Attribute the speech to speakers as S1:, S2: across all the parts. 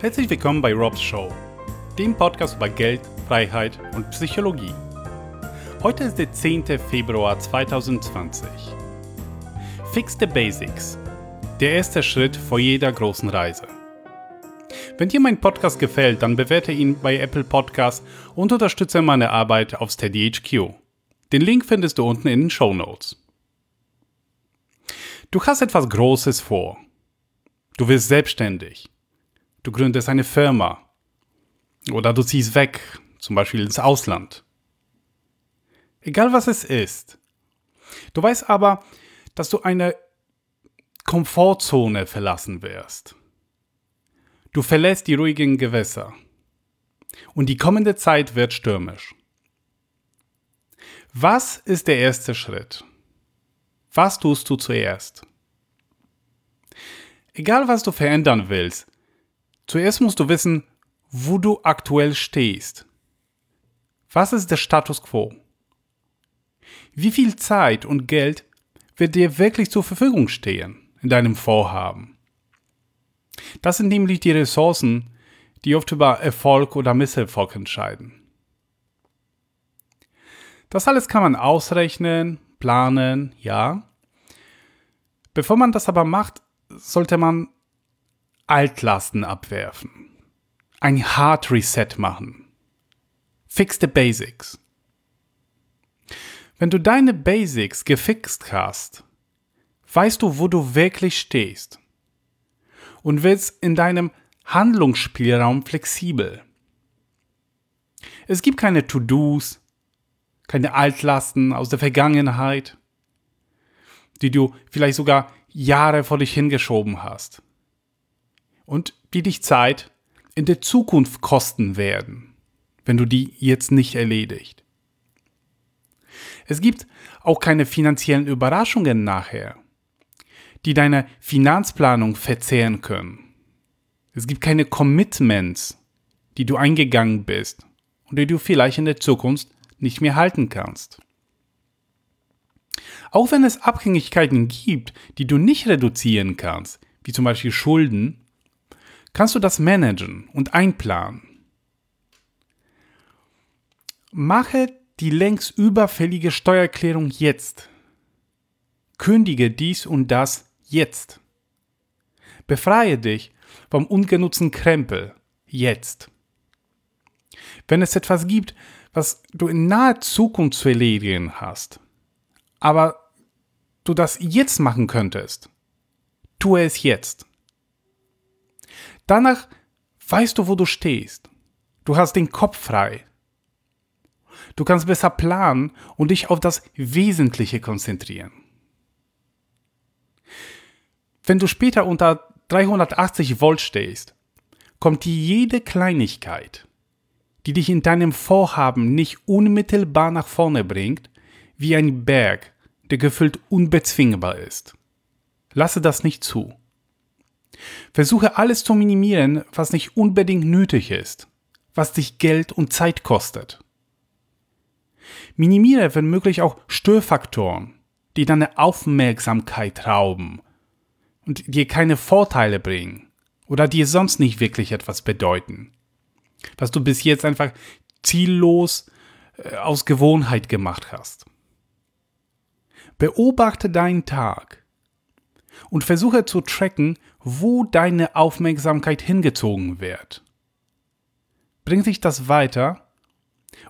S1: Herzlich willkommen bei Rob's Show, dem Podcast über Geld, Freiheit und Psychologie. Heute ist der 10. Februar 2020. Fix the Basics. Der erste Schritt vor jeder großen Reise. Wenn dir mein Podcast gefällt, dann bewerte ihn bei Apple Podcasts und unterstütze meine Arbeit auf SteadyHQ. Den Link findest du unten in den Show Notes. Du hast etwas Großes vor. Du wirst selbstständig. Du gründest eine Firma. Oder du ziehst weg, zum Beispiel ins Ausland. Egal was es ist. Du weißt aber, dass du eine Komfortzone verlassen wirst. Du verlässt die ruhigen Gewässer. Und die kommende Zeit wird stürmisch. Was ist der erste Schritt? Was tust du zuerst? Egal was du verändern willst, Zuerst musst du wissen, wo du aktuell stehst. Was ist der Status quo? Wie viel Zeit und Geld wird dir wirklich zur Verfügung stehen in deinem Vorhaben? Das sind nämlich die Ressourcen, die oft über Erfolg oder Misserfolg entscheiden. Das alles kann man ausrechnen, planen, ja. Bevor man das aber macht, sollte man Altlasten abwerfen. Ein Hard Reset machen. Fix the Basics. Wenn du deine Basics gefixt hast, weißt du, wo du wirklich stehst und wirst in deinem Handlungsspielraum flexibel. Es gibt keine To-Dos, keine Altlasten aus der Vergangenheit, die du vielleicht sogar Jahre vor dich hingeschoben hast und die dich Zeit in der Zukunft kosten werden, wenn du die jetzt nicht erledigt. Es gibt auch keine finanziellen Überraschungen nachher, die deine Finanzplanung verzehren können. Es gibt keine Commitments, die du eingegangen bist und die du vielleicht in der Zukunft nicht mehr halten kannst. Auch wenn es Abhängigkeiten gibt, die du nicht reduzieren kannst, wie zum Beispiel Schulden, kannst du das managen und einplanen. Mache die längst überfällige Steuererklärung jetzt. Kündige dies und das jetzt. Befreie dich vom ungenutzten Krempel jetzt. Wenn es etwas gibt, was du in naher Zukunft zu erledigen hast, aber du das jetzt machen könntest, tue es jetzt. Danach weißt du, wo du stehst. Du hast den Kopf frei. Du kannst besser planen und dich auf das Wesentliche konzentrieren. Wenn du später unter 380 Volt stehst, kommt dir jede Kleinigkeit, die dich in deinem Vorhaben nicht unmittelbar nach vorne bringt, wie ein Berg, der gefühlt unbezwingbar ist. Lasse das nicht zu. Versuche alles zu minimieren, was nicht unbedingt nötig ist, was dich Geld und Zeit kostet. Minimiere wenn möglich auch Störfaktoren, die deine Aufmerksamkeit rauben und dir keine Vorteile bringen oder dir sonst nicht wirklich etwas bedeuten. Was du bis jetzt einfach ziellos äh, aus Gewohnheit gemacht hast. Beobachte deinen Tag und versuche zu tracken, wo deine Aufmerksamkeit hingezogen wird. Bringt sich das weiter?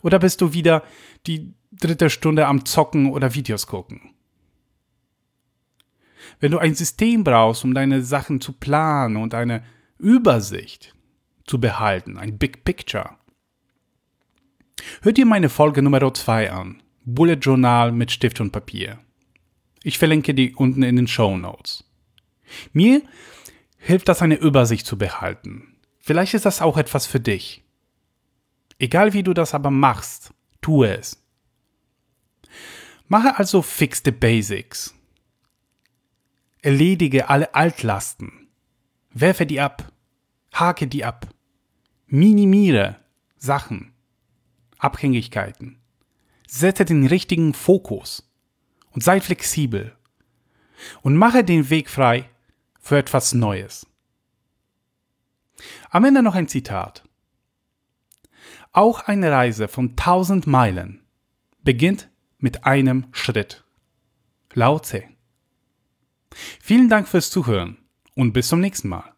S1: Oder bist du wieder die dritte Stunde am Zocken oder Videos gucken? Wenn du ein System brauchst, um deine Sachen zu planen und eine Übersicht zu behalten, ein Big Picture, hör dir meine Folge Nummer 2 an, Bullet Journal mit Stift und Papier. Ich verlinke die unten in den Show Notes. Mir hilft das, eine Übersicht zu behalten. Vielleicht ist das auch etwas für dich. Egal wie du das aber machst, tue es. Mache also fix the basics. Erledige alle Altlasten. Werfe die ab. Hake die ab. Minimiere Sachen. Abhängigkeiten. Setze den richtigen Fokus. Und sei flexibel. Und mache den Weg frei für etwas Neues. Am Ende noch ein Zitat. Auch eine Reise von tausend Meilen beginnt mit einem Schritt. Lao Tse. Vielen Dank fürs Zuhören und bis zum nächsten Mal.